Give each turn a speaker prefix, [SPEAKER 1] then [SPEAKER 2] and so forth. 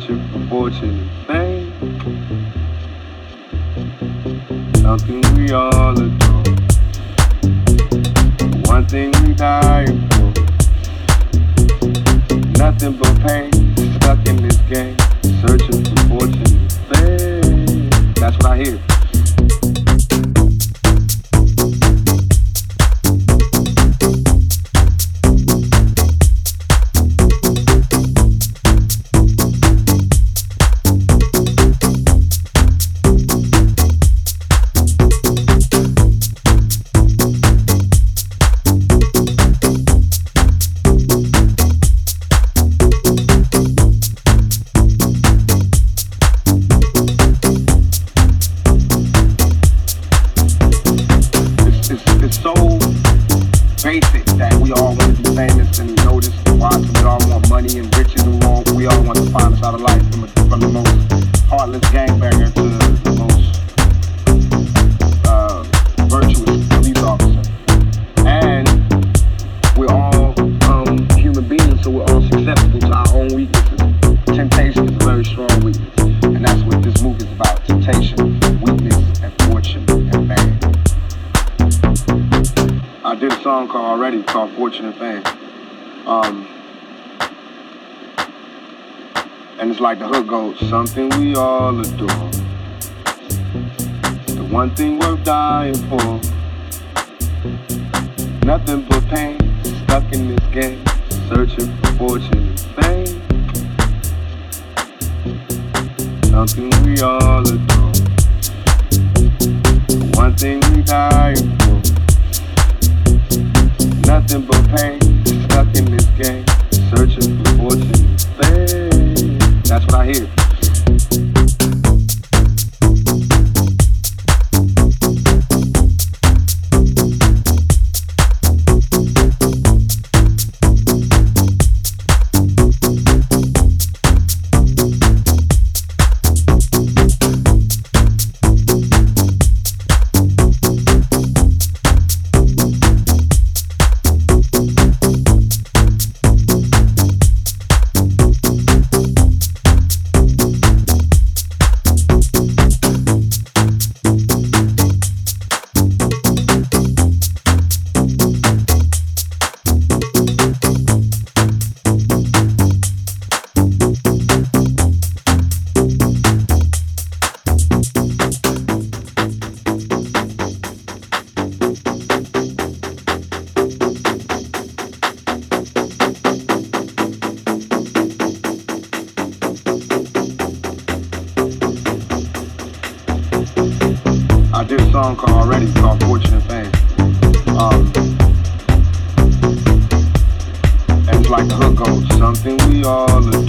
[SPEAKER 1] searching for fortune and fame. Something we all adore. One thing we die for. Nothing but pain, stuck in this game, searching for fortune and fame. That's what I hear.
[SPEAKER 2] something we all adore. The one thing worth dying for. Nothing all